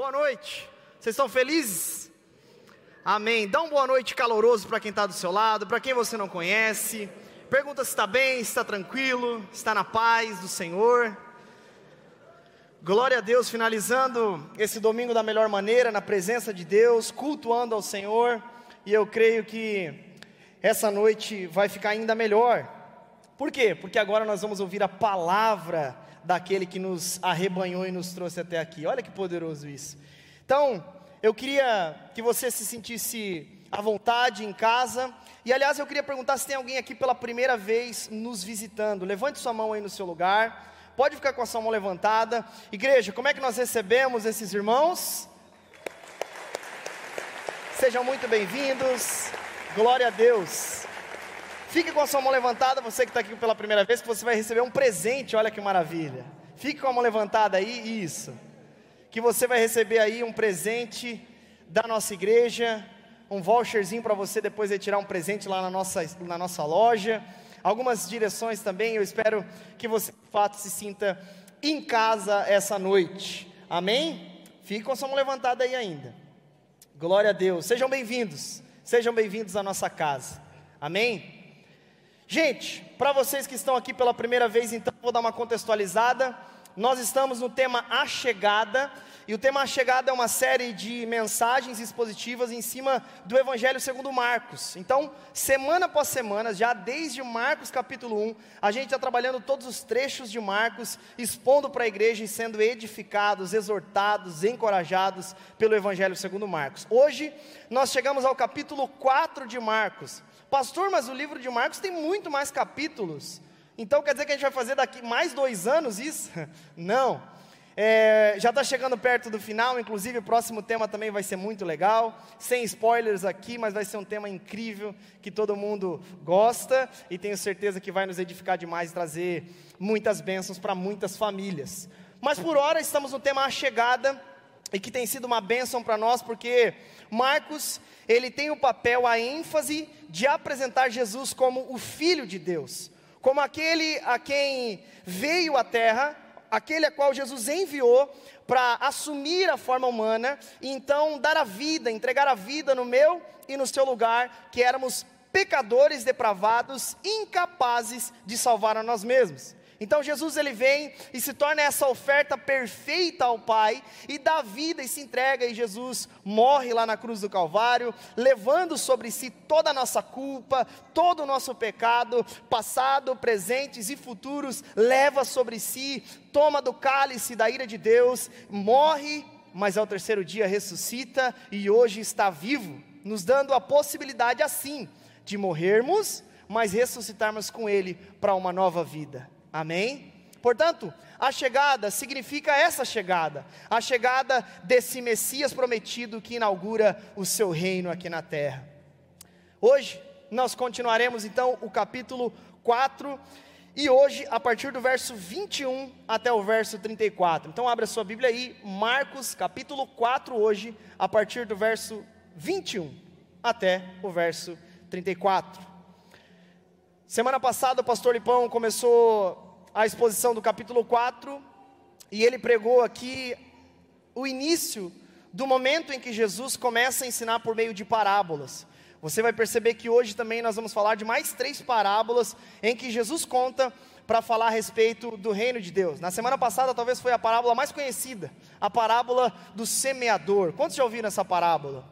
Boa noite. Vocês estão felizes? Amém. Dá um boa noite caloroso para quem está do seu lado, para quem você não conhece. Pergunta se está bem, se está tranquilo, se está na paz do Senhor. Glória a Deus, finalizando esse domingo da melhor maneira, na presença de Deus, cultuando ao Senhor, e eu creio que essa noite vai ficar ainda melhor. Por quê? Porque agora nós vamos ouvir a palavra daquele que nos arrebanhou e nos trouxe até aqui. Olha que poderoso isso. Então, eu queria que você se sentisse à vontade em casa. E aliás, eu queria perguntar se tem alguém aqui pela primeira vez nos visitando. Levante sua mão aí no seu lugar. Pode ficar com a sua mão levantada. Igreja, como é que nós recebemos esses irmãos? Sejam muito bem-vindos. Glória a Deus. Fique com a sua mão levantada, você que está aqui pela primeira vez, que você vai receber um presente, olha que maravilha. Fique com a mão levantada aí, isso. Que você vai receber aí um presente da nossa igreja, um voucherzinho para você depois retirar um presente lá na nossa, na nossa loja. Algumas direções também, eu espero que você de fato se sinta em casa essa noite. Amém? Fique com a sua mão levantada aí ainda. Glória a Deus. Sejam bem-vindos. Sejam bem-vindos à nossa casa. Amém? Gente, para vocês que estão aqui pela primeira vez, então vou dar uma contextualizada. Nós estamos no tema A Chegada, e o tema A Chegada é uma série de mensagens expositivas em cima do Evangelho segundo Marcos. Então, semana após semana, já desde Marcos capítulo 1, a gente está trabalhando todos os trechos de Marcos, expondo para a igreja e sendo edificados, exortados, encorajados pelo Evangelho segundo Marcos. Hoje, nós chegamos ao capítulo 4 de Marcos. Pastor, mas o livro de Marcos tem muito mais capítulos. Então quer dizer que a gente vai fazer daqui mais dois anos isso? Não. É, já está chegando perto do final, inclusive o próximo tema também vai ser muito legal. Sem spoilers aqui, mas vai ser um tema incrível que todo mundo gosta e tenho certeza que vai nos edificar demais e trazer muitas bênçãos para muitas famílias. Mas por hora estamos no tema A Chegada e que tem sido uma bênção para nós porque Marcos ele tem o papel, a ênfase de apresentar Jesus como o Filho de Deus, como aquele a quem veio à terra, aquele a qual Jesus enviou para assumir a forma humana e então dar a vida, entregar a vida no meu e no seu lugar, que éramos pecadores depravados, incapazes de salvar a nós mesmos. Então Jesus ele vem e se torna essa oferta perfeita ao Pai e dá vida e se entrega e Jesus morre lá na cruz do Calvário, levando sobre si toda a nossa culpa, todo o nosso pecado, passado, presentes e futuros, leva sobre si, toma do cálice da ira de Deus, morre, mas ao terceiro dia ressuscita e hoje está vivo, nos dando a possibilidade assim de morrermos, mas ressuscitarmos com ele para uma nova vida. Amém? Portanto, a chegada significa essa chegada, a chegada desse Messias prometido que inaugura o seu reino aqui na terra. Hoje, nós continuaremos então o capítulo 4, e hoje, a partir do verso 21 até o verso 34. Então, abra sua Bíblia aí, Marcos, capítulo 4, hoje, a partir do verso 21 até o verso 34. Semana passada o pastor Lipão começou a exposição do capítulo 4 e ele pregou aqui o início do momento em que Jesus começa a ensinar por meio de parábolas. Você vai perceber que hoje também nós vamos falar de mais três parábolas em que Jesus conta para falar a respeito do reino de Deus. Na semana passada talvez foi a parábola mais conhecida, a parábola do semeador. Quantos já ouviram essa parábola?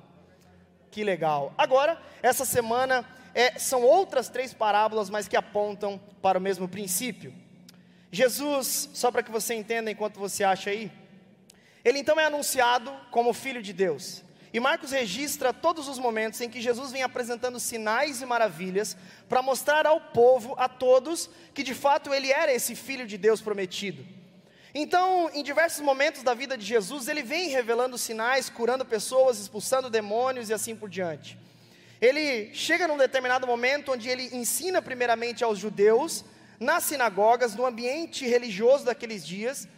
Que legal. Agora, essa semana é, são outras três parábolas, mas que apontam para o mesmo princípio. Jesus, só para que você entenda enquanto você acha aí, ele então é anunciado como Filho de Deus. E Marcos registra todos os momentos em que Jesus vem apresentando sinais e maravilhas para mostrar ao povo, a todos, que de fato ele era esse Filho de Deus prometido. Então, em diversos momentos da vida de Jesus, ele vem revelando sinais, curando pessoas, expulsando demônios e assim por diante. Ele chega num determinado momento onde ele ensina primeiramente aos judeus, nas sinagogas, no ambiente religioso daqueles dias,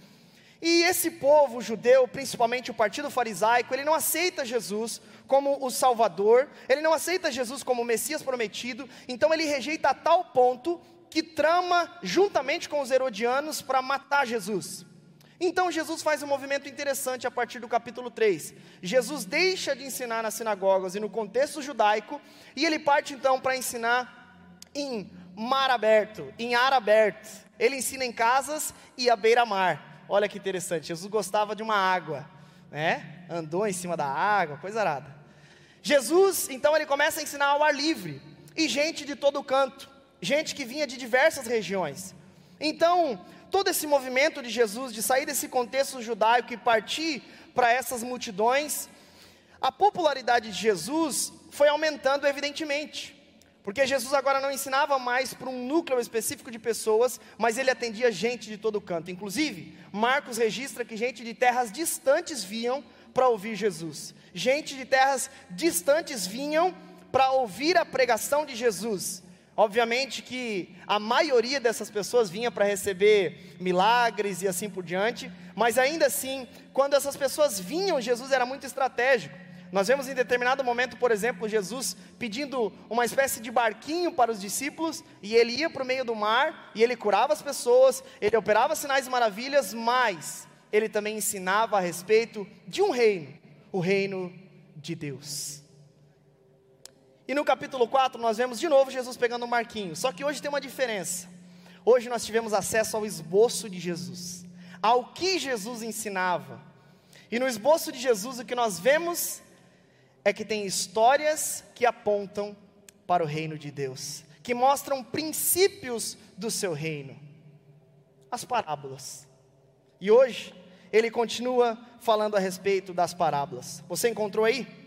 e esse povo judeu, principalmente o partido farisaico, ele não aceita Jesus como o Salvador, ele não aceita Jesus como o Messias prometido, então ele rejeita a tal ponto que trama juntamente com os herodianos para matar Jesus. Então Jesus faz um movimento interessante a partir do capítulo 3. Jesus deixa de ensinar nas sinagogas e no contexto judaico, e ele parte então para ensinar em mar aberto, em ar aberto. Ele ensina em casas e à beira-mar. Olha que interessante, Jesus gostava de uma água, né? Andou em cima da água, coisa arada. Jesus, então, ele começa a ensinar ao ar livre, e gente de todo canto, gente que vinha de diversas regiões. Então, todo esse movimento de Jesus de sair desse contexto judaico e partir para essas multidões, a popularidade de Jesus foi aumentando evidentemente. Porque Jesus agora não ensinava mais para um núcleo específico de pessoas, mas ele atendia gente de todo canto. Inclusive, Marcos registra que gente de terras distantes vinham para ouvir Jesus. Gente de terras distantes vinham para ouvir a pregação de Jesus. Obviamente que a maioria dessas pessoas vinha para receber milagres e assim por diante, mas ainda assim, quando essas pessoas vinham, Jesus era muito estratégico. Nós vemos em determinado momento, por exemplo, Jesus pedindo uma espécie de barquinho para os discípulos, e ele ia para o meio do mar, e ele curava as pessoas, ele operava sinais e maravilhas, mas ele também ensinava a respeito de um reino, o reino de Deus. E no capítulo 4 nós vemos de novo Jesus pegando um marquinho. Só que hoje tem uma diferença. Hoje nós tivemos acesso ao esboço de Jesus, ao que Jesus ensinava. E no esboço de Jesus o que nós vemos é que tem histórias que apontam para o reino de Deus, que mostram princípios do seu reino. As parábolas. E hoje ele continua falando a respeito das parábolas. Você encontrou aí?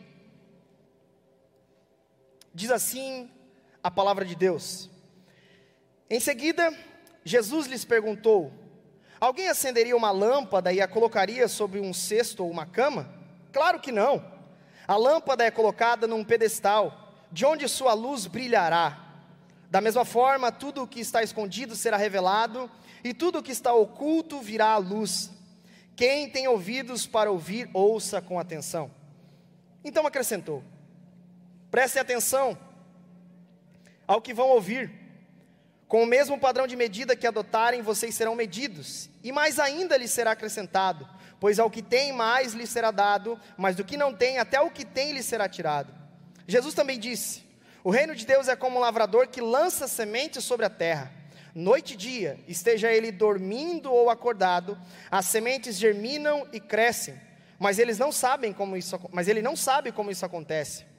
Diz assim a palavra de Deus. Em seguida, Jesus lhes perguntou: Alguém acenderia uma lâmpada e a colocaria sobre um cesto ou uma cama? Claro que não. A lâmpada é colocada num pedestal, de onde sua luz brilhará. Da mesma forma, tudo o que está escondido será revelado, e tudo o que está oculto virá à luz. Quem tem ouvidos para ouvir, ouça com atenção. Então acrescentou: Prestem atenção ao que vão ouvir. Com o mesmo padrão de medida que adotarem, vocês serão medidos, e mais ainda lhes será acrescentado, pois ao que tem mais lhes será dado, mas do que não tem, até o que tem lhes será tirado. Jesus também disse: O reino de Deus é como um lavrador que lança sementes sobre a terra. Noite e dia, esteja ele dormindo ou acordado, as sementes germinam e crescem, mas eles não sabem como isso, mas ele não sabe como isso acontece.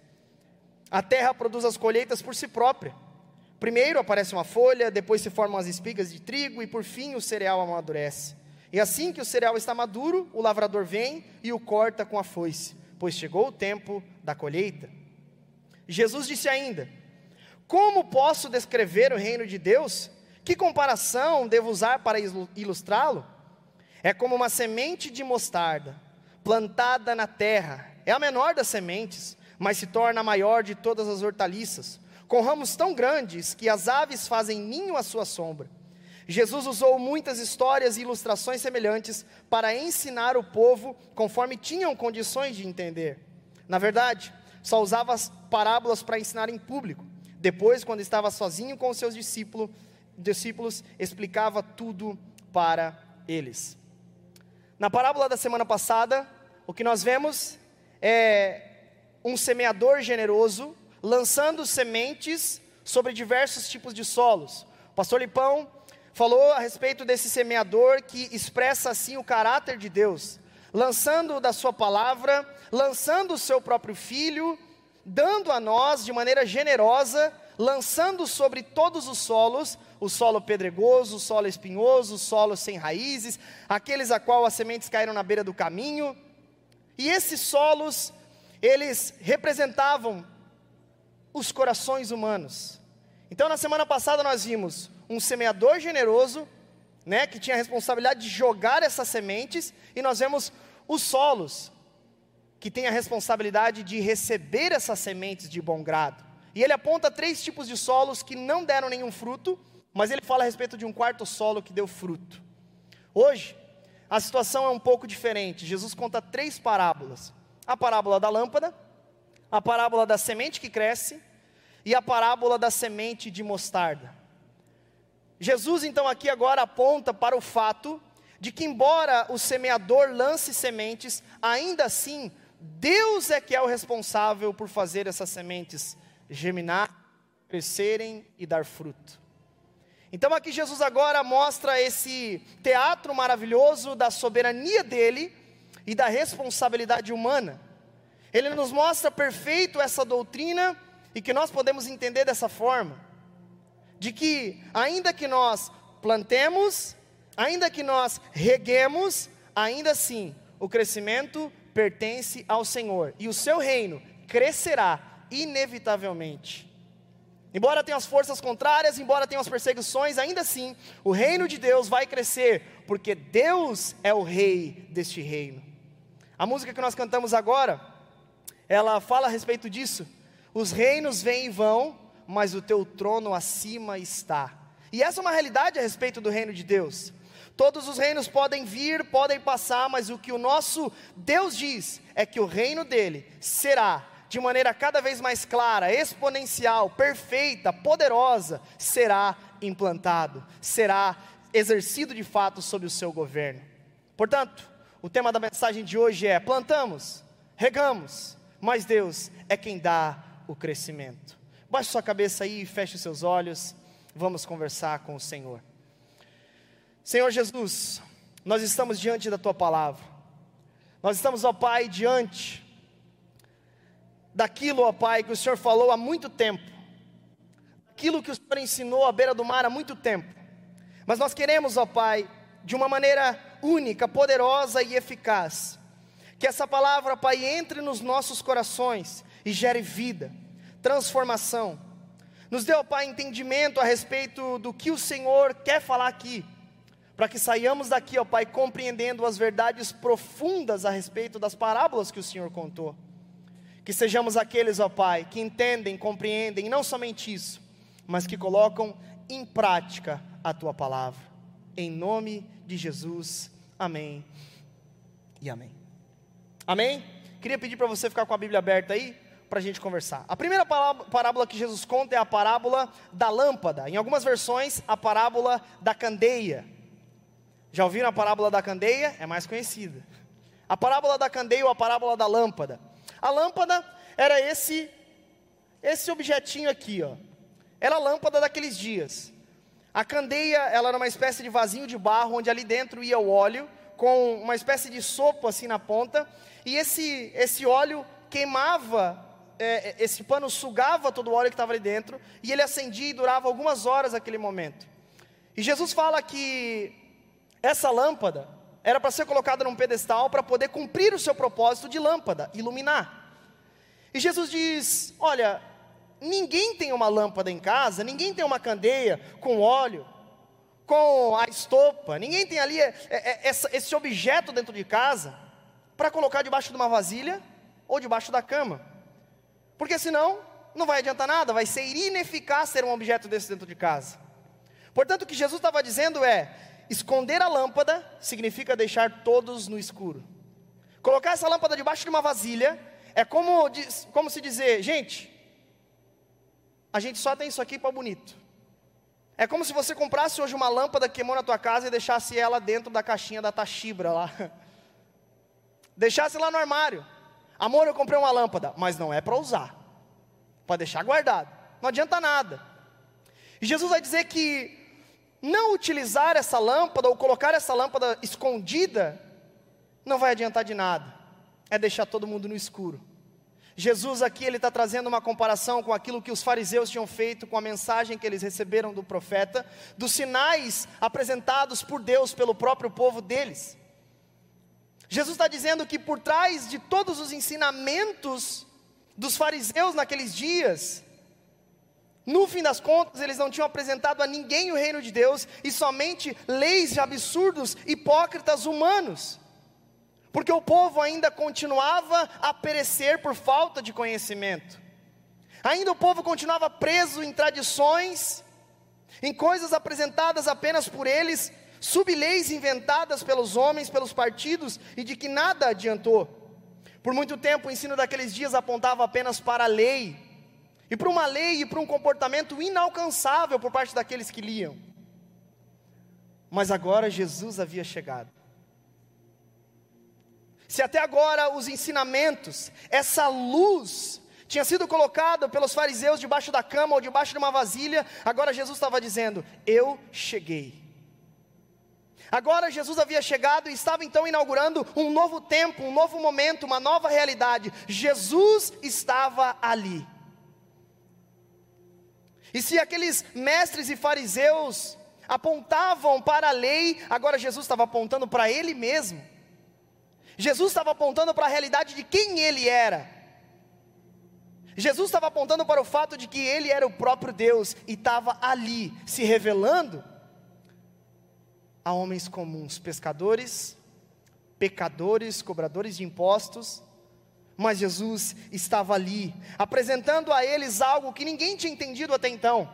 A terra produz as colheitas por si própria. Primeiro aparece uma folha, depois se formam as espigas de trigo e por fim o cereal amadurece. E assim que o cereal está maduro, o lavrador vem e o corta com a foice, pois chegou o tempo da colheita. Jesus disse ainda: Como posso descrever o reino de Deus? Que comparação devo usar para ilustrá-lo? É como uma semente de mostarda, plantada na terra, é a menor das sementes mas se torna a maior de todas as hortaliças, com ramos tão grandes que as aves fazem ninho à sua sombra. Jesus usou muitas histórias e ilustrações semelhantes para ensinar o povo conforme tinham condições de entender. Na verdade, só usava as parábolas para ensinar em público. Depois, quando estava sozinho com os seus discípulos, discípulos explicava tudo para eles. Na parábola da semana passada, o que nós vemos é um semeador generoso, lançando sementes sobre diversos tipos de solos. O pastor Lipão falou a respeito desse semeador que expressa assim o caráter de Deus, lançando da sua palavra, lançando o seu próprio filho, dando a nós de maneira generosa, lançando sobre todos os solos, o solo pedregoso, o solo espinhoso, o solo sem raízes, aqueles a qual as sementes caíram na beira do caminho. E esses solos eles representavam os corações humanos. Então, na semana passada, nós vimos um semeador generoso, né, que tinha a responsabilidade de jogar essas sementes, e nós vemos os solos, que tem a responsabilidade de receber essas sementes de bom grado. E ele aponta três tipos de solos que não deram nenhum fruto, mas ele fala a respeito de um quarto solo que deu fruto. Hoje, a situação é um pouco diferente. Jesus conta três parábolas a parábola da lâmpada, a parábola da semente que cresce e a parábola da semente de mostarda. Jesus então aqui agora aponta para o fato de que, embora o semeador lance sementes, ainda assim, Deus é que é o responsável por fazer essas sementes germinar, crescerem e dar fruto. Então aqui Jesus agora mostra esse teatro maravilhoso da soberania dele e da responsabilidade humana. Ele nos mostra perfeito essa doutrina e que nós podemos entender dessa forma: de que, ainda que nós plantemos, ainda que nós reguemos, ainda assim o crescimento pertence ao Senhor e o seu reino crescerá inevitavelmente. Embora tenha as forças contrárias, embora tenha as perseguições, ainda assim, o reino de Deus vai crescer, porque Deus é o rei deste reino. A música que nós cantamos agora, ela fala a respeito disso. Os reinos vêm e vão, mas o teu trono acima está. E essa é uma realidade a respeito do reino de Deus. Todos os reinos podem vir, podem passar, mas o que o nosso Deus diz é que o reino dele será de maneira cada vez mais clara, exponencial, perfeita, poderosa, será implantado, será exercido de fato sob o seu governo. Portanto, o tema da mensagem de hoje é: plantamos, regamos, mas Deus é quem dá o crescimento. Baixe sua cabeça aí e feche seus olhos, vamos conversar com o Senhor. Senhor Jesus, nós estamos diante da tua palavra, nós estamos, ó Pai, diante daquilo, ó Pai, que o Senhor falou há muito tempo, aquilo que o Senhor ensinou à beira do mar há muito tempo. Mas nós queremos, ó Pai, de uma maneira única, poderosa e eficaz, que essa palavra, Pai, entre nos nossos corações e gere vida, transformação. Nos dê, ó Pai, entendimento a respeito do que o Senhor quer falar aqui, para que saiamos daqui, ó Pai, compreendendo as verdades profundas a respeito das parábolas que o Senhor contou. Que sejamos aqueles, ó Pai, que entendem, compreendem, não somente isso, mas que colocam em prática a tua palavra. Em nome de Jesus, amém e amém. Amém? Queria pedir para você ficar com a Bíblia aberta aí, para a gente conversar. A primeira parábola que Jesus conta é a parábola da lâmpada. Em algumas versões, a parábola da candeia. Já ouviram a parábola da candeia? É mais conhecida. A parábola da candeia ou a parábola da lâmpada. A lâmpada era esse esse objetinho aqui, ó. Era a lâmpada daqueles dias. A candeia, ela era uma espécie de vasinho de barro onde ali dentro ia o óleo com uma espécie de sopo assim na ponta, e esse esse óleo queimava é, é esse pano sugava todo o óleo que estava ali dentro, e ele acendia e durava algumas horas aquele momento. E Jesus fala que essa lâmpada, era para ser colocada num pedestal para poder cumprir o seu propósito de lâmpada, iluminar. E Jesus diz: Olha, ninguém tem uma lâmpada em casa, ninguém tem uma candeia com óleo, com a estopa, ninguém tem ali é, é, é esse objeto dentro de casa para colocar debaixo de uma vasilha ou debaixo da cama, porque senão não vai adiantar nada, vai ser ineficaz ter um objeto desse dentro de casa. Portanto, o que Jesus estava dizendo é: Esconder a lâmpada significa deixar todos no escuro. Colocar essa lâmpada debaixo de uma vasilha é como, como se dizer, gente, a gente só tem isso aqui para bonito. É como se você comprasse hoje uma lâmpada que queimou na tua casa e deixasse ela dentro da caixinha da Tachibra lá. Deixasse lá no armário. Amor, eu comprei uma lâmpada, mas não é para usar. Para deixar guardado. Não adianta nada. E Jesus vai dizer que não utilizar essa lâmpada ou colocar essa lâmpada escondida, não vai adiantar de nada, é deixar todo mundo no escuro. Jesus aqui ele está trazendo uma comparação com aquilo que os fariseus tinham feito com a mensagem que eles receberam do profeta, dos sinais apresentados por Deus pelo próprio povo deles. Jesus está dizendo que por trás de todos os ensinamentos dos fariseus naqueles dias, no fim das contas, eles não tinham apresentado a ninguém o reino de Deus e somente leis de absurdos, hipócritas humanos. Porque o povo ainda continuava a perecer por falta de conhecimento. Ainda o povo continuava preso em tradições, em coisas apresentadas apenas por eles, subleis inventadas pelos homens, pelos partidos e de que nada adiantou. Por muito tempo o ensino daqueles dias apontava apenas para a lei, e para uma lei e para um comportamento inalcançável por parte daqueles que liam. mas agora Jesus havia chegado. Se até agora os ensinamentos, essa luz, tinha sido colocada pelos fariseus debaixo da cama ou debaixo de uma vasilha, agora Jesus estava dizendo: Eu cheguei. Agora Jesus havia chegado e estava então inaugurando um novo tempo, um novo momento, uma nova realidade. Jesus estava ali. E se aqueles mestres e fariseus apontavam para a lei, agora Jesus estava apontando para ele mesmo. Jesus estava apontando para a realidade de quem ele era. Jesus estava apontando para o fato de que ele era o próprio Deus e estava ali se revelando a homens comuns, pescadores, pecadores, cobradores de impostos, mas Jesus estava ali, apresentando a eles algo que ninguém tinha entendido até então: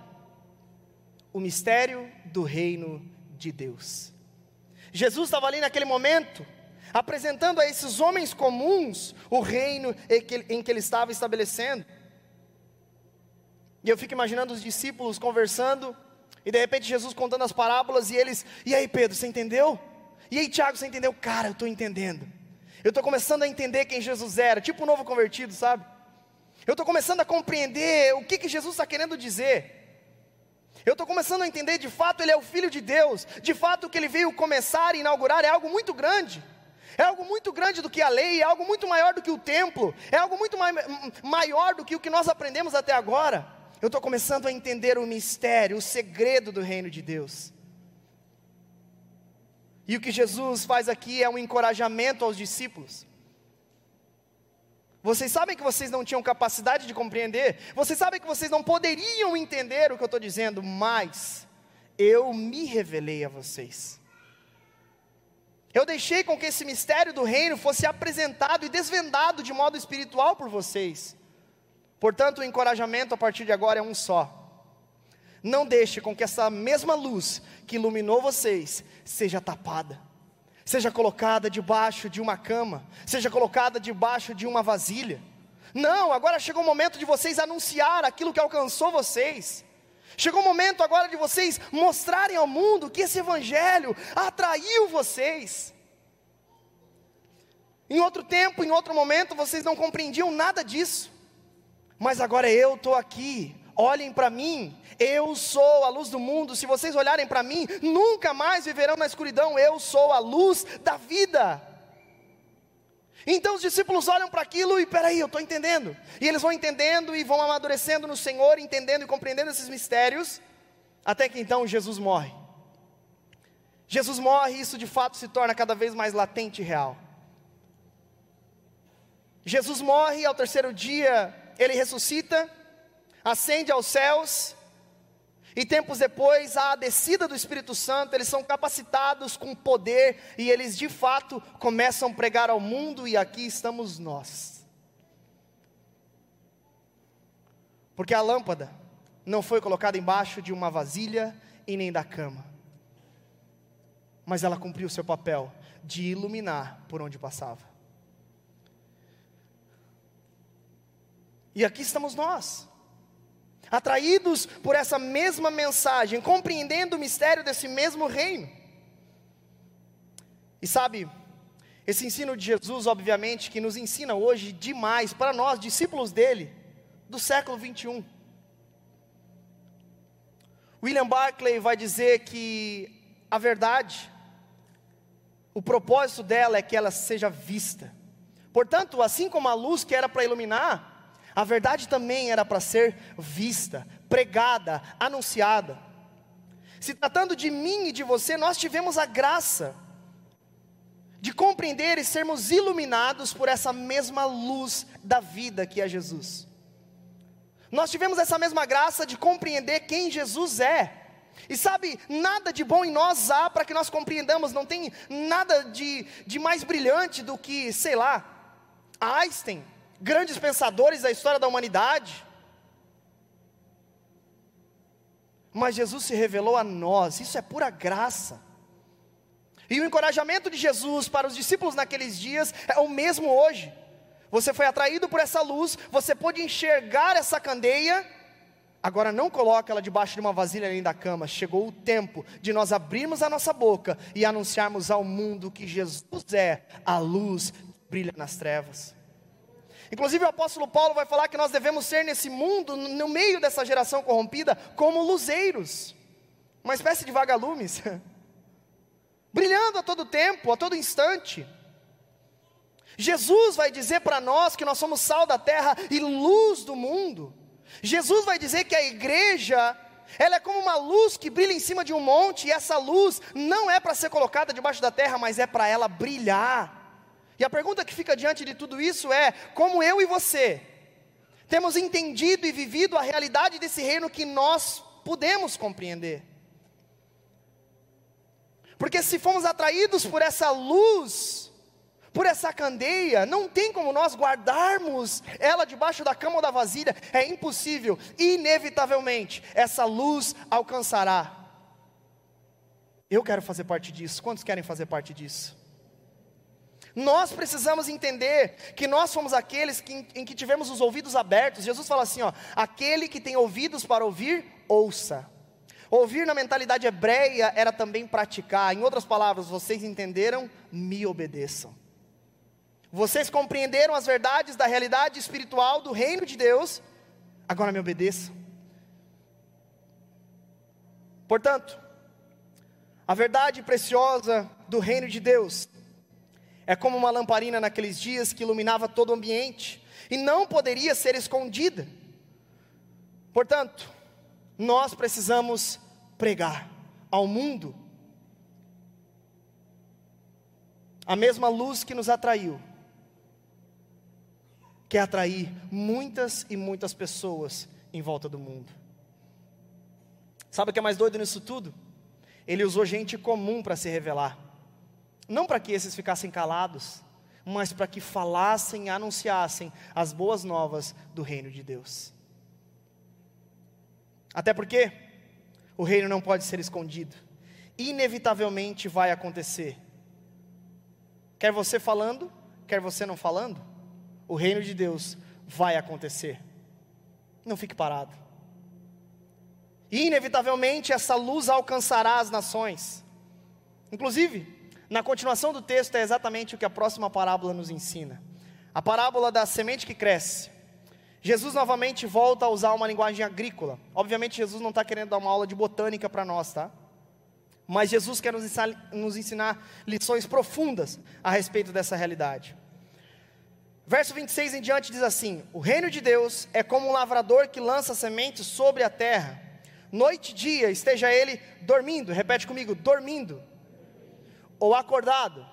o mistério do reino de Deus. Jesus estava ali naquele momento, apresentando a esses homens comuns o reino em que ele estava estabelecendo. E eu fico imaginando os discípulos conversando, e de repente Jesus contando as parábolas e eles, e aí Pedro, você entendeu? E aí Tiago, você entendeu? Cara, eu estou entendendo. Eu estou começando a entender quem Jesus era, tipo um novo convertido, sabe? Eu estou começando a compreender o que, que Jesus está querendo dizer. Eu estou começando a entender, de fato, Ele é o Filho de Deus. De fato, o que Ele veio começar e inaugurar é algo muito grande. É algo muito grande do que a lei, é algo muito maior do que o templo, é algo muito mai maior do que o que nós aprendemos até agora eu estou começando a entender o mistério, o segredo do reino de Deus. E o que Jesus faz aqui é um encorajamento aos discípulos. Vocês sabem que vocês não tinham capacidade de compreender, vocês sabem que vocês não poderiam entender o que eu estou dizendo, mas eu me revelei a vocês. Eu deixei com que esse mistério do reino fosse apresentado e desvendado de modo espiritual por vocês. Portanto, o encorajamento a partir de agora é um só. Não deixe com que essa mesma luz que iluminou vocês seja tapada, seja colocada debaixo de uma cama, seja colocada debaixo de uma vasilha. Não, agora chegou o momento de vocês anunciar aquilo que alcançou vocês. Chegou o momento agora de vocês mostrarem ao mundo que esse evangelho atraiu vocês. Em outro tempo, em outro momento, vocês não compreendiam nada disso mas agora eu estou aqui. Olhem para mim, eu sou a luz do mundo. Se vocês olharem para mim, nunca mais viverão na escuridão. Eu sou a luz da vida. Então os discípulos olham para aquilo e peraí, eu estou entendendo. E eles vão entendendo e vão amadurecendo no Senhor, entendendo e compreendendo esses mistérios, até que então Jesus morre. Jesus morre e isso de fato se torna cada vez mais latente e real. Jesus morre ao terceiro dia ele ressuscita, ascende aos céus, e tempos depois, a descida do Espírito Santo, eles são capacitados com poder e eles de fato começam a pregar ao mundo, e aqui estamos nós. Porque a lâmpada não foi colocada embaixo de uma vasilha e nem da cama, mas ela cumpriu seu papel de iluminar por onde passava. E aqui estamos nós, atraídos por essa mesma mensagem, compreendendo o mistério desse mesmo reino. E sabe, esse ensino de Jesus, obviamente, que nos ensina hoje demais para nós, discípulos dele, do século 21. William Barclay vai dizer que a verdade, o propósito dela é que ela seja vista. Portanto, assim como a luz que era para iluminar, a verdade também era para ser vista, pregada, anunciada. Se tratando de mim e de você, nós tivemos a graça de compreender e sermos iluminados por essa mesma luz da vida que é Jesus. Nós tivemos essa mesma graça de compreender quem Jesus é. E sabe, nada de bom em nós há para que nós compreendamos, não tem nada de, de mais brilhante do que, sei lá, Einstein, grandes pensadores da história da humanidade. Mas Jesus se revelou a nós, isso é pura graça. E o encorajamento de Jesus para os discípulos naqueles dias é o mesmo hoje. Você foi atraído por essa luz, você pôde enxergar essa candeia, Agora não coloque ela debaixo de uma vasilha além da cama. Chegou o tempo de nós abrirmos a nossa boca e anunciarmos ao mundo que Jesus é a luz que brilha nas trevas. Inclusive o apóstolo Paulo vai falar que nós devemos ser nesse mundo, no meio dessa geração corrompida, como luzeiros, uma espécie de vagalumes, brilhando a todo tempo, a todo instante. Jesus vai dizer para nós que nós somos sal da terra e luz do mundo. Jesus vai dizer que a igreja, ela é como uma luz que brilha em cima de um monte, e essa luz não é para ser colocada debaixo da terra, mas é para ela brilhar. E a pergunta que fica diante de tudo isso é: como eu e você temos entendido e vivido a realidade desse reino que nós podemos compreender? Porque se fomos atraídos por essa luz, por essa candeia, não tem como nós guardarmos ela debaixo da cama ou da vasilha, é impossível, inevitavelmente, essa luz alcançará. Eu quero fazer parte disso, quantos querem fazer parte disso? Nós precisamos entender que nós fomos aqueles que, em que tivemos os ouvidos abertos. Jesus fala assim: ó, aquele que tem ouvidos para ouvir, ouça. Ouvir na mentalidade hebreia era também praticar. Em outras palavras, vocês entenderam? Me obedeçam. Vocês compreenderam as verdades da realidade espiritual do reino de Deus, agora me obedeçam. Portanto, a verdade preciosa do reino de Deus é como uma lamparina naqueles dias que iluminava todo o ambiente e não poderia ser escondida. Portanto, nós precisamos pregar ao mundo a mesma luz que nos atraiu quer atrair muitas e muitas pessoas em volta do mundo. Sabe o que é mais doido nisso tudo? Ele usou gente comum para se revelar. Não para que esses ficassem calados, mas para que falassem e anunciassem as boas novas do reino de Deus. Até porque o reino não pode ser escondido. Inevitavelmente vai acontecer. Quer você falando, quer você não falando, o reino de Deus vai acontecer. Não fique parado. Inevitavelmente, essa luz alcançará as nações. Inclusive, na continuação do texto é exatamente o que a próxima parábola nos ensina. A parábola da semente que cresce. Jesus novamente volta a usar uma linguagem agrícola. Obviamente, Jesus não está querendo dar uma aula de botânica para nós, tá? Mas Jesus quer nos ensinar, nos ensinar lições profundas a respeito dessa realidade. Verso 26 em diante diz assim: O reino de Deus é como um lavrador que lança sementes sobre a terra. Noite e dia esteja ele dormindo, repete comigo, dormindo, ou acordado.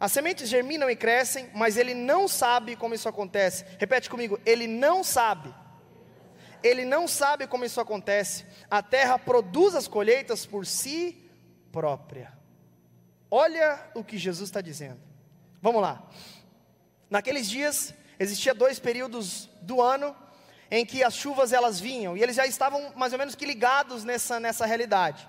As sementes germinam e crescem, mas ele não sabe como isso acontece. Repete comigo, ele não sabe. Ele não sabe como isso acontece. A terra produz as colheitas por si própria. Olha o que Jesus está dizendo. Vamos lá. Naqueles dias, existia dois períodos do ano em que as chuvas elas vinham, e eles já estavam mais ou menos que ligados nessa, nessa realidade.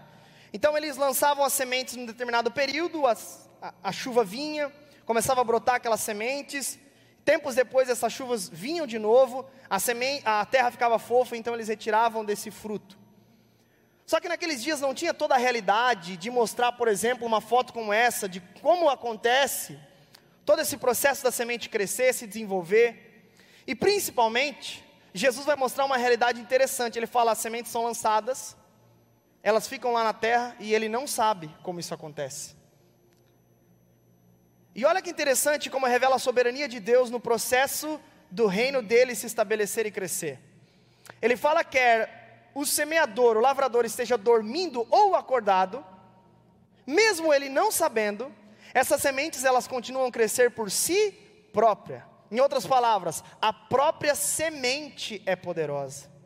Então eles lançavam as sementes num determinado período, as, a, a chuva vinha, começava a brotar aquelas sementes, tempos depois essas chuvas vinham de novo, a, semente, a terra ficava fofa, então eles retiravam desse fruto. Só que naqueles dias não tinha toda a realidade de mostrar, por exemplo, uma foto como essa, de como acontece todo esse processo da semente crescer, se desenvolver. E principalmente, Jesus vai mostrar uma realidade interessante. Ele fala: as sementes são lançadas, elas ficam lá na terra e ele não sabe como isso acontece. E olha que interessante como revela a soberania de Deus no processo do reino dele se estabelecer e crescer. Ele fala: quer o semeador, o lavrador esteja dormindo ou acordado, mesmo ele não sabendo, essas sementes elas continuam a crescer por si própria. Em outras palavras, a própria semente é poderosa.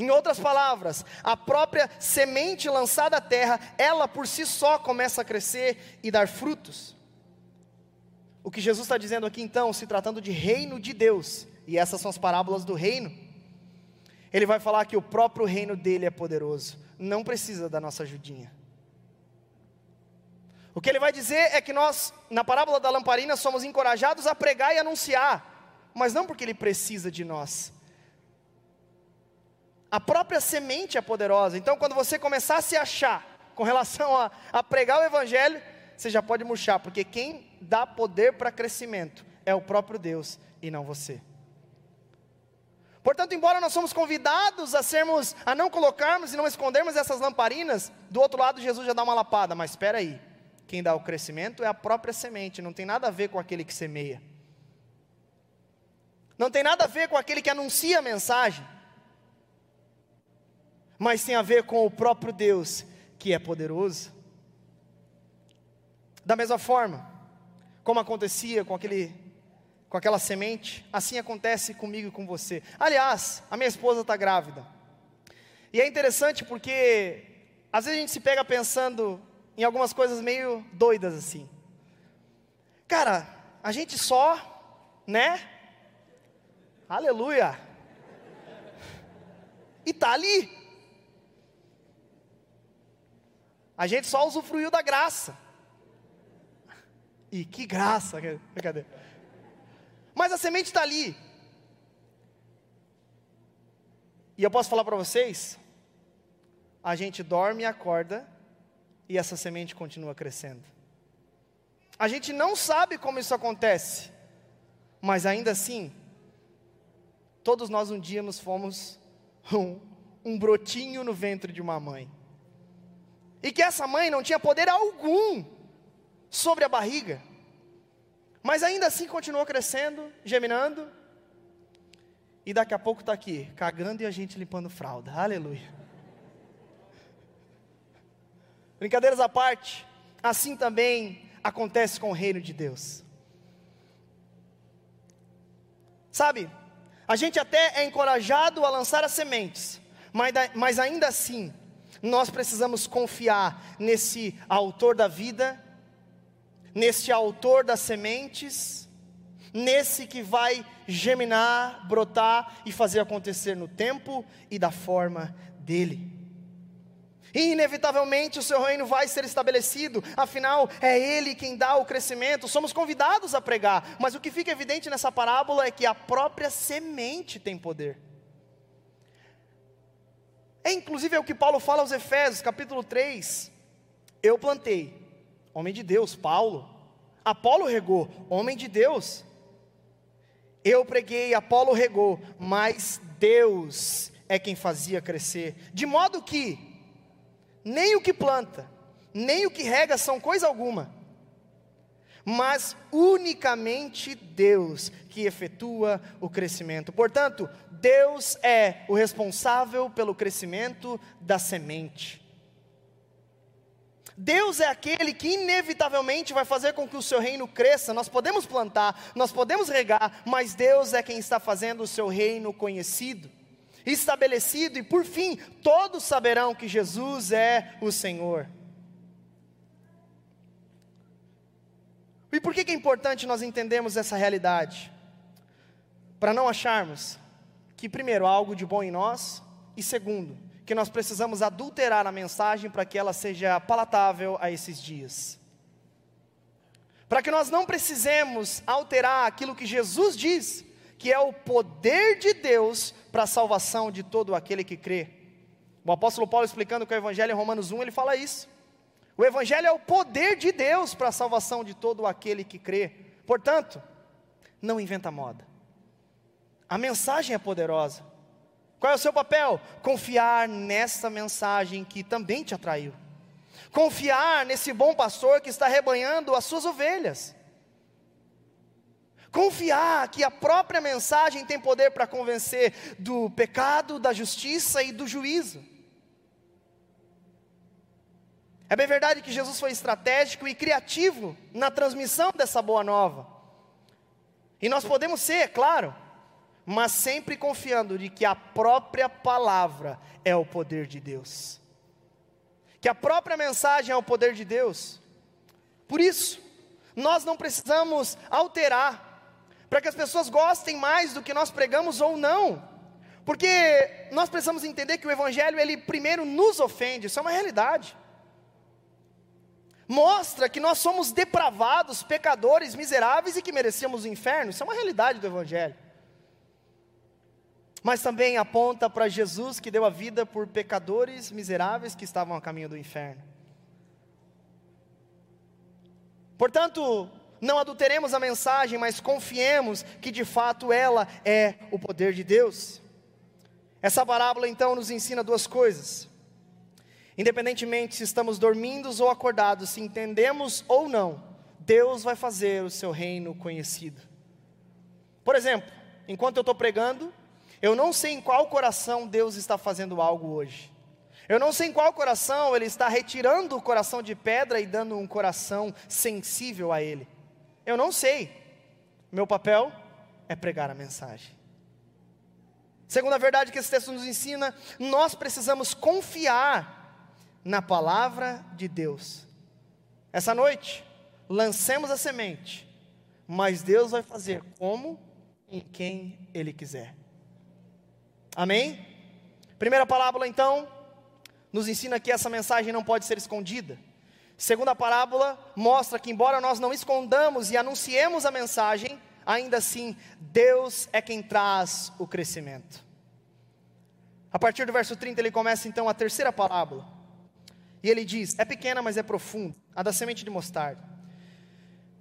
Em outras palavras, a própria semente lançada à terra, ela por si só começa a crescer e dar frutos. O que Jesus está dizendo aqui então, se tratando de reino de Deus, e essas são as parábolas do reino, ele vai falar que o próprio reino dele é poderoso, não precisa da nossa ajudinha. O que ele vai dizer é que nós, na parábola da lamparina, somos encorajados a pregar e anunciar, mas não porque ele precisa de nós, A própria semente é poderosa. Então, quando você começar a se achar com relação a, a pregar o Evangelho, você já pode murchar, porque quem dá poder para crescimento é o próprio Deus e não você. Portanto, embora nós somos convidados a sermos, a não colocarmos e não escondermos essas lamparinas, do outro lado Jesus já dá uma lapada, mas espera aí, quem dá o crescimento é a própria semente, não tem nada a ver com aquele que semeia. Não tem nada a ver com aquele que anuncia a mensagem mas tem a ver com o próprio Deus, que é poderoso. Da mesma forma, como acontecia com aquele com aquela semente, assim acontece comigo e com você. Aliás, a minha esposa está grávida. E é interessante porque às vezes a gente se pega pensando em algumas coisas meio doidas assim. Cara, a gente só, né? Aleluia. E tá ali. A gente só usufruiu da graça. E que graça, cadê? Mas a semente está ali. E eu posso falar para vocês: a gente dorme e acorda, e essa semente continua crescendo. A gente não sabe como isso acontece, mas ainda assim, todos nós um dia nos fomos um, um brotinho no ventre de uma mãe. E que essa mãe não tinha poder algum sobre a barriga. Mas ainda assim continuou crescendo, geminando. E daqui a pouco está aqui, cagando e a gente limpando fralda. Aleluia. Brincadeiras à parte, assim também acontece com o reino de Deus. Sabe, a gente até é encorajado a lançar as sementes, mas, mas ainda assim, nós precisamos confiar nesse autor da vida, nesse autor das sementes, nesse que vai germinar, brotar e fazer acontecer no tempo e da forma dele. E inevitavelmente o seu reino vai ser estabelecido, afinal é Ele quem dá o crescimento, somos convidados a pregar, mas o que fica evidente nessa parábola é que a própria semente tem poder. É inclusive é o que Paulo fala aos Efésios, capítulo 3. Eu plantei, homem de Deus, Paulo. Apolo regou, homem de Deus. Eu preguei, Apolo regou, mas Deus é quem fazia crescer. De modo que nem o que planta, nem o que rega são coisa alguma, mas unicamente Deus que efetua o crescimento. Portanto, Deus é o responsável pelo crescimento da semente. Deus é aquele que inevitavelmente vai fazer com que o seu reino cresça. Nós podemos plantar, nós podemos regar, mas Deus é quem está fazendo o seu reino conhecido, estabelecido, e por fim, todos saberão que Jesus é o Senhor. E por que é importante nós entendermos essa realidade? Para não acharmos que, primeiro, há algo de bom em nós, e segundo, que nós precisamos adulterar a mensagem para que ela seja palatável a esses dias. Para que nós não precisemos alterar aquilo que Jesus diz, que é o poder de Deus para a salvação de todo aquele que crê. O apóstolo Paulo explicando que o Evangelho em Romanos 1, ele fala isso. O Evangelho é o poder de Deus para a salvação de todo aquele que crê. Portanto, não inventa moda. A mensagem é poderosa. Qual é o seu papel? Confiar nessa mensagem que também te atraiu. Confiar nesse bom pastor que está rebanhando as suas ovelhas. Confiar que a própria mensagem tem poder para convencer do pecado, da justiça e do juízo. É bem verdade que Jesus foi estratégico e criativo na transmissão dessa boa nova. E nós podemos ser, claro, mas sempre confiando de que a própria palavra é o poder de Deus. Que a própria mensagem é o poder de Deus. Por isso, nós não precisamos alterar para que as pessoas gostem mais do que nós pregamos ou não. Porque nós precisamos entender que o evangelho ele primeiro nos ofende, isso é uma realidade. Mostra que nós somos depravados, pecadores, miseráveis e que merecemos o inferno, isso é uma realidade do evangelho. mas também aponta para Jesus que deu a vida por pecadores miseráveis que estavam a caminho do inferno. Portanto, não adulteremos a mensagem, mas confiemos que de fato ela é o poder de Deus. Essa parábola então nos ensina duas coisas. Independentemente se estamos dormindo ou acordados, se entendemos ou não, Deus vai fazer o seu reino conhecido. Por exemplo, enquanto eu estou pregando, eu não sei em qual coração Deus está fazendo algo hoje. Eu não sei em qual coração Ele está retirando o coração de pedra e dando um coração sensível a Ele. Eu não sei. Meu papel é pregar a mensagem. Segunda verdade que esse texto nos ensina, nós precisamos confiar na palavra de Deus. Essa noite, lancemos a semente, mas Deus vai fazer como em quem Ele quiser. Amém? Primeira parábola, então, nos ensina que essa mensagem não pode ser escondida. Segunda parábola mostra que, embora nós não escondamos e anunciemos a mensagem, ainda assim, Deus é quem traz o crescimento. A partir do verso 30, ele começa então a terceira parábola. E ele diz: É pequena, mas é profunda, a da semente de mostarda.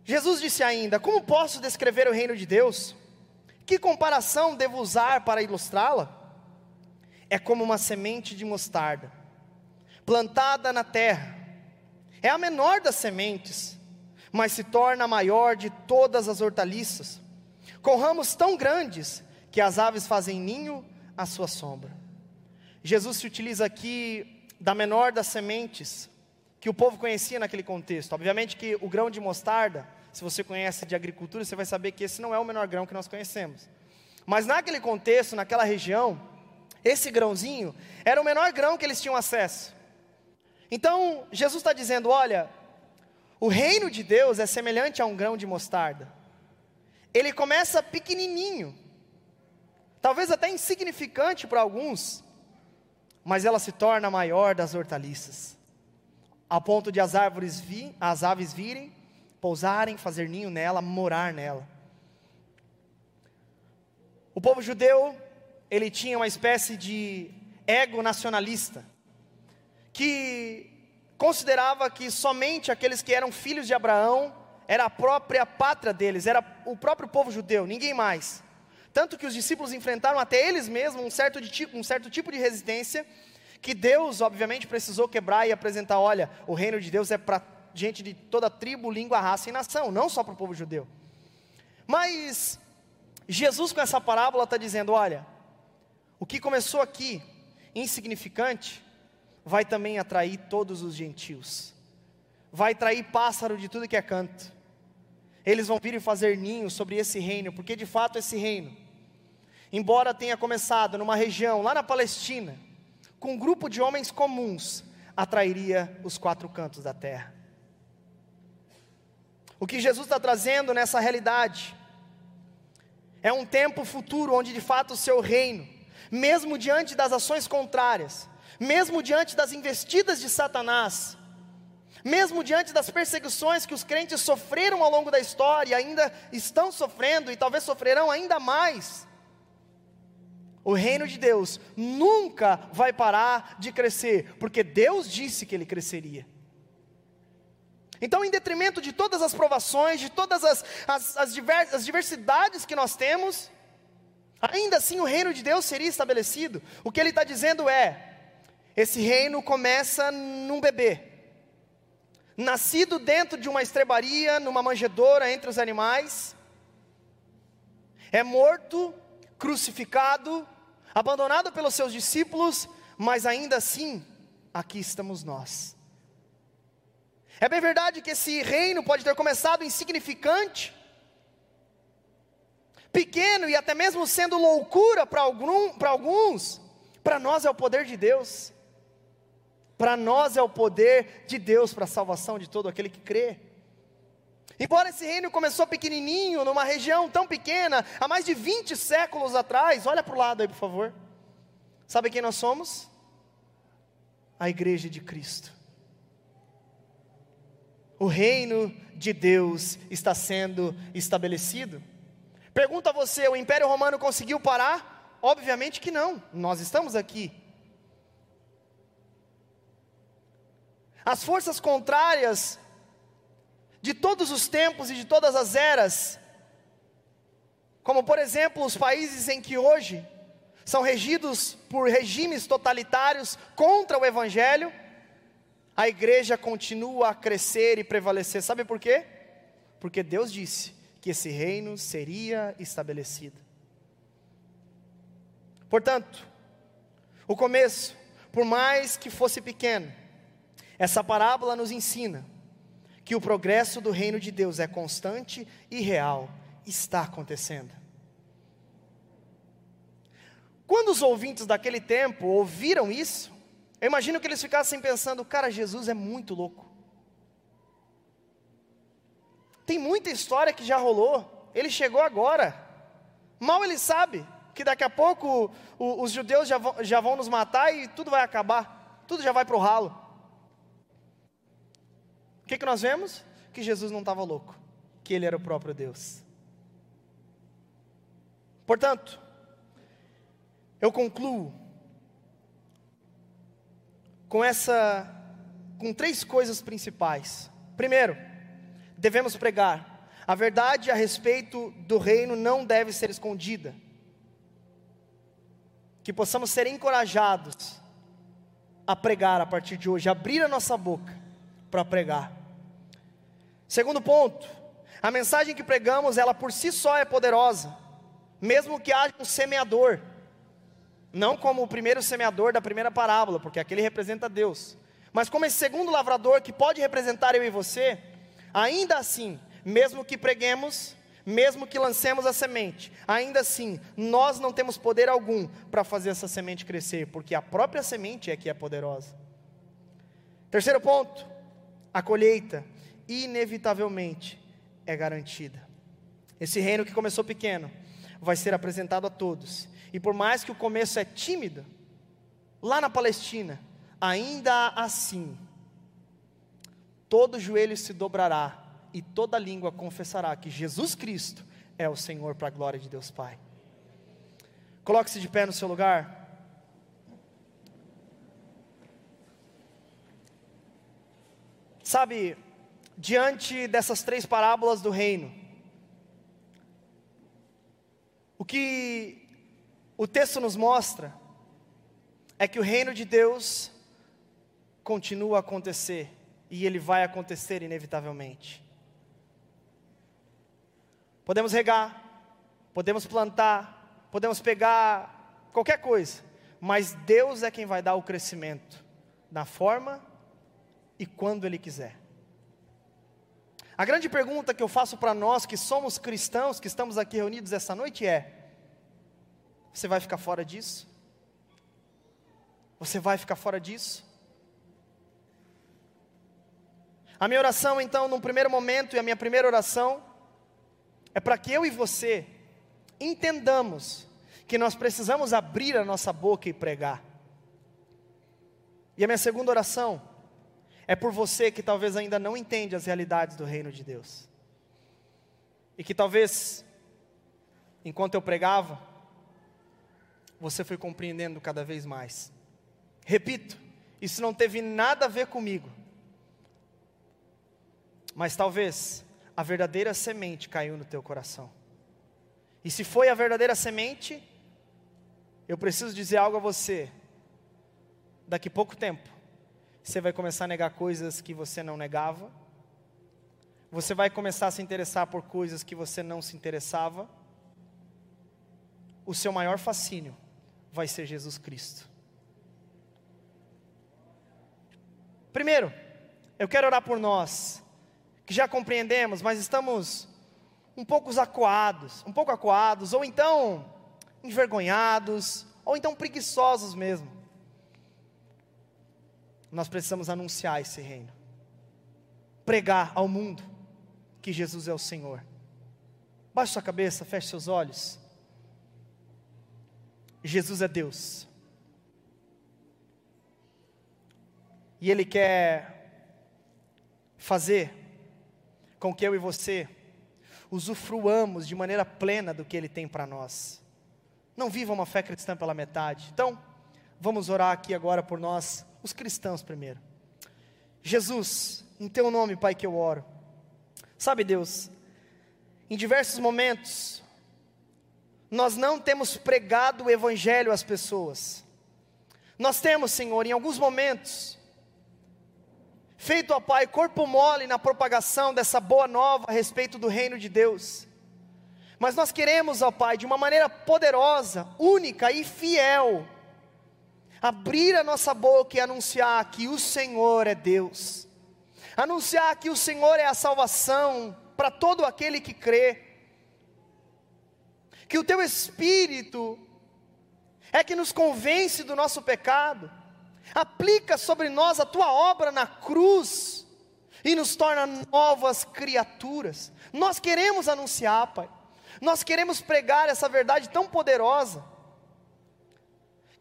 Jesus disse ainda: Como posso descrever o reino de Deus? Que comparação devo usar para ilustrá-la? É como uma semente de mostarda, plantada na terra. É a menor das sementes, mas se torna a maior de todas as hortaliças, com ramos tão grandes que as aves fazem ninho à sua sombra. Jesus se utiliza aqui da menor das sementes que o povo conhecia naquele contexto. Obviamente que o grão de mostarda se você conhece de agricultura, você vai saber que esse não é o menor grão que nós conhecemos. Mas naquele contexto, naquela região, esse grãozinho era o menor grão que eles tinham acesso. Então, Jesus está dizendo: olha, o reino de Deus é semelhante a um grão de mostarda. Ele começa pequenininho, talvez até insignificante para alguns, mas ela se torna a maior das hortaliças, a ponto de as árvores vi, as aves virem pousarem, fazer ninho nela, morar nela. O povo judeu, ele tinha uma espécie de ego nacionalista, que considerava que somente aqueles que eram filhos de Abraão era a própria pátria deles, era o próprio povo judeu, ninguém mais. Tanto que os discípulos enfrentaram até eles mesmos um certo, de, um certo tipo de resistência, que Deus, obviamente, precisou quebrar e apresentar: olha, o reino de Deus é para gente de toda tribo, língua, raça e nação, não só para o povo judeu. Mas Jesus com essa parábola está dizendo: olha, o que começou aqui, insignificante, vai também atrair todos os gentios, vai atrair pássaro de tudo que é canto. Eles vão vir e fazer ninho sobre esse reino, porque de fato esse reino, embora tenha começado numa região lá na Palestina, com um grupo de homens comuns, atrairia os quatro cantos da terra. O que Jesus está trazendo nessa realidade é um tempo futuro onde de fato o seu reino, mesmo diante das ações contrárias, mesmo diante das investidas de Satanás, mesmo diante das perseguições que os crentes sofreram ao longo da história ainda estão sofrendo e talvez sofrerão ainda mais, o reino de Deus nunca vai parar de crescer, porque Deus disse que ele cresceria. Então, em detrimento de todas as provações, de todas as, as, as, divers, as diversidades que nós temos, ainda assim o reino de Deus seria estabelecido. O que ele está dizendo é: esse reino começa num bebê, nascido dentro de uma estrebaria, numa manjedoura entre os animais, é morto, crucificado, abandonado pelos seus discípulos, mas ainda assim, aqui estamos nós é bem verdade que esse reino pode ter começado insignificante, pequeno e até mesmo sendo loucura para alguns, para nós é o poder de Deus. Para nós é o poder de Deus para a salvação de todo aquele que crê. Embora esse reino começou pequenininho, numa região tão pequena, há mais de 20 séculos atrás, olha para o lado aí, por favor. Sabe quem nós somos? A igreja de Cristo o reino de Deus está sendo estabelecido. Pergunta a você: o Império Romano conseguiu parar? Obviamente que não, nós estamos aqui. As forças contrárias de todos os tempos e de todas as eras, como por exemplo os países em que hoje são regidos por regimes totalitários contra o Evangelho, a igreja continua a crescer e prevalecer. Sabe por quê? Porque Deus disse que esse reino seria estabelecido. Portanto, o começo, por mais que fosse pequeno, essa parábola nos ensina que o progresso do reino de Deus é constante e real, está acontecendo. Quando os ouvintes daquele tempo ouviram isso, eu imagino que eles ficassem pensando: cara, Jesus é muito louco. Tem muita história que já rolou, ele chegou agora. Mal ele sabe que daqui a pouco o, os judeus já vão, já vão nos matar e tudo vai acabar, tudo já vai para o ralo. Que, que nós vemos? Que Jesus não estava louco, que ele era o próprio Deus. Portanto, eu concluo com essa com três coisas principais. Primeiro, devemos pregar. A verdade a respeito do reino não deve ser escondida. Que possamos ser encorajados a pregar a partir de hoje, abrir a nossa boca para pregar. Segundo ponto, a mensagem que pregamos, ela por si só é poderosa, mesmo que haja um semeador. Não como o primeiro semeador da primeira parábola, porque aquele representa Deus. Mas como esse segundo lavrador, que pode representar eu e você, ainda assim, mesmo que preguemos, mesmo que lancemos a semente, ainda assim, nós não temos poder algum para fazer essa semente crescer, porque a própria semente é que é poderosa. Terceiro ponto, a colheita, inevitavelmente, é garantida. Esse reino que começou pequeno, vai ser apresentado a todos, e por mais que o começo é tímido, lá na Palestina, ainda assim, todo joelho se dobrará e toda língua confessará que Jesus Cristo é o Senhor para a glória de Deus Pai. Coloque-se de pé no seu lugar. Sabe, diante dessas três parábolas do reino, o que o texto nos mostra é que o reino de Deus continua a acontecer e ele vai acontecer inevitavelmente. Podemos regar, podemos plantar, podemos pegar qualquer coisa, mas Deus é quem vai dar o crescimento, na forma e quando Ele quiser. A grande pergunta que eu faço para nós que somos cristãos, que estamos aqui reunidos essa noite é: você vai ficar fora disso? Você vai ficar fora disso? A minha oração, então, num primeiro momento, e a minha primeira oração, é para que eu e você entendamos que nós precisamos abrir a nossa boca e pregar. E a minha segunda oração é por você que talvez ainda não entende as realidades do reino de Deus. E que talvez, enquanto eu pregava, você foi compreendendo cada vez mais. Repito, isso não teve nada a ver comigo. Mas talvez a verdadeira semente caiu no teu coração. E se foi a verdadeira semente, eu preciso dizer algo a você. Daqui pouco tempo, você vai começar a negar coisas que você não negava. Você vai começar a se interessar por coisas que você não se interessava. O seu maior fascínio vai ser Jesus Cristo. Primeiro, eu quero orar por nós, que já compreendemos, mas estamos um pouco acuados, um pouco acuados, ou então envergonhados, ou então preguiçosos mesmo. Nós precisamos anunciar esse reino, pregar ao mundo que Jesus é o Senhor. Baixe sua cabeça, feche seus olhos. Jesus é Deus. E Ele quer fazer com que eu e você usufruamos de maneira plena do que Ele tem para nós. não viva uma fé cristã pela metade. Então, vamos orar aqui agora por nós, os cristãos primeiro. Jesus, em teu nome, Pai, que eu oro. Sabe, Deus, em diversos momentos, nós não temos pregado o Evangelho às pessoas. Nós temos, Senhor, em alguns momentos, feito, ó Pai, corpo mole na propagação dessa boa nova a respeito do reino de Deus. Mas nós queremos, ó Pai, de uma maneira poderosa, única e fiel, abrir a nossa boca e anunciar que o Senhor é Deus, anunciar que o Senhor é a salvação para todo aquele que crê, que o Teu Espírito é que nos convence do nosso pecado, aplica sobre nós a tua obra na cruz e nos torna novas criaturas. Nós queremos anunciar, Pai, nós queremos pregar essa verdade tão poderosa,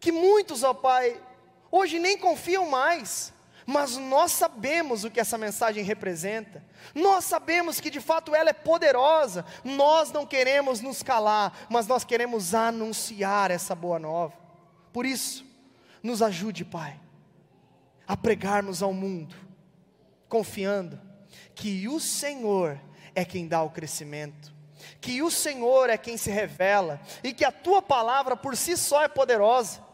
que muitos, ó Pai, hoje nem confiam mais, mas nós sabemos o que essa mensagem representa, nós sabemos que de fato ela é poderosa, nós não queremos nos calar, mas nós queremos anunciar essa boa nova. Por isso, nos ajude, Pai, a pregarmos ao mundo, confiando que o Senhor é quem dá o crescimento, que o Senhor é quem se revela e que a tua palavra por si só é poderosa.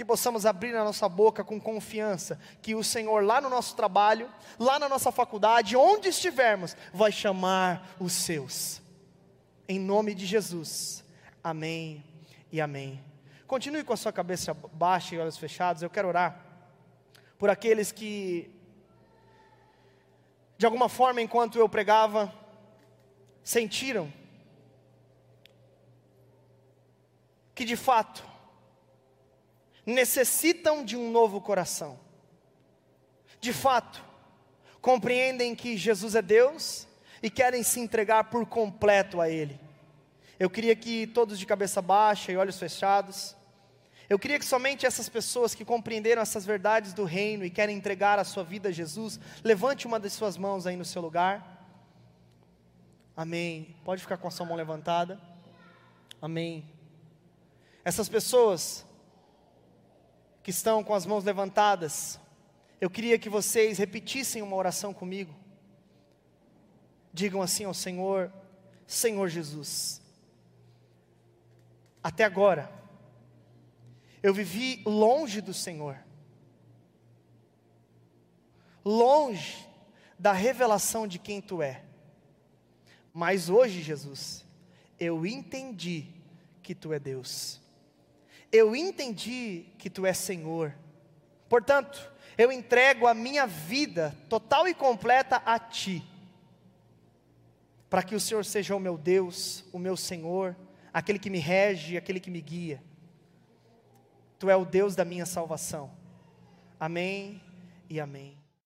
Que possamos abrir a nossa boca com confiança, que o Senhor, lá no nosso trabalho, lá na nossa faculdade, onde estivermos, vai chamar os seus. Em nome de Jesus. Amém e amém. Continue com a sua cabeça baixa e olhos fechados. Eu quero orar por aqueles que, de alguma forma, enquanto eu pregava, sentiram que de fato necessitam de um novo coração. De fato, compreendem que Jesus é Deus e querem se entregar por completo a Ele. Eu queria que todos de cabeça baixa e olhos fechados, eu queria que somente essas pessoas que compreenderam essas verdades do reino e querem entregar a sua vida a Jesus, levante uma das suas mãos aí no seu lugar. Amém. Pode ficar com a sua mão levantada. Amém. Essas pessoas que estão com as mãos levantadas, eu queria que vocês repetissem uma oração comigo. Digam assim ao Senhor: Senhor Jesus, até agora, eu vivi longe do Senhor, longe da revelação de quem Tu é. Mas hoje, Jesus, eu entendi que Tu é Deus, eu entendi que Tu é Senhor, portanto, eu entrego a minha vida total e completa a Ti, para que o Senhor seja o meu Deus, o meu Senhor, aquele que me rege, aquele que me guia. Tu é o Deus da minha salvação. Amém e amém.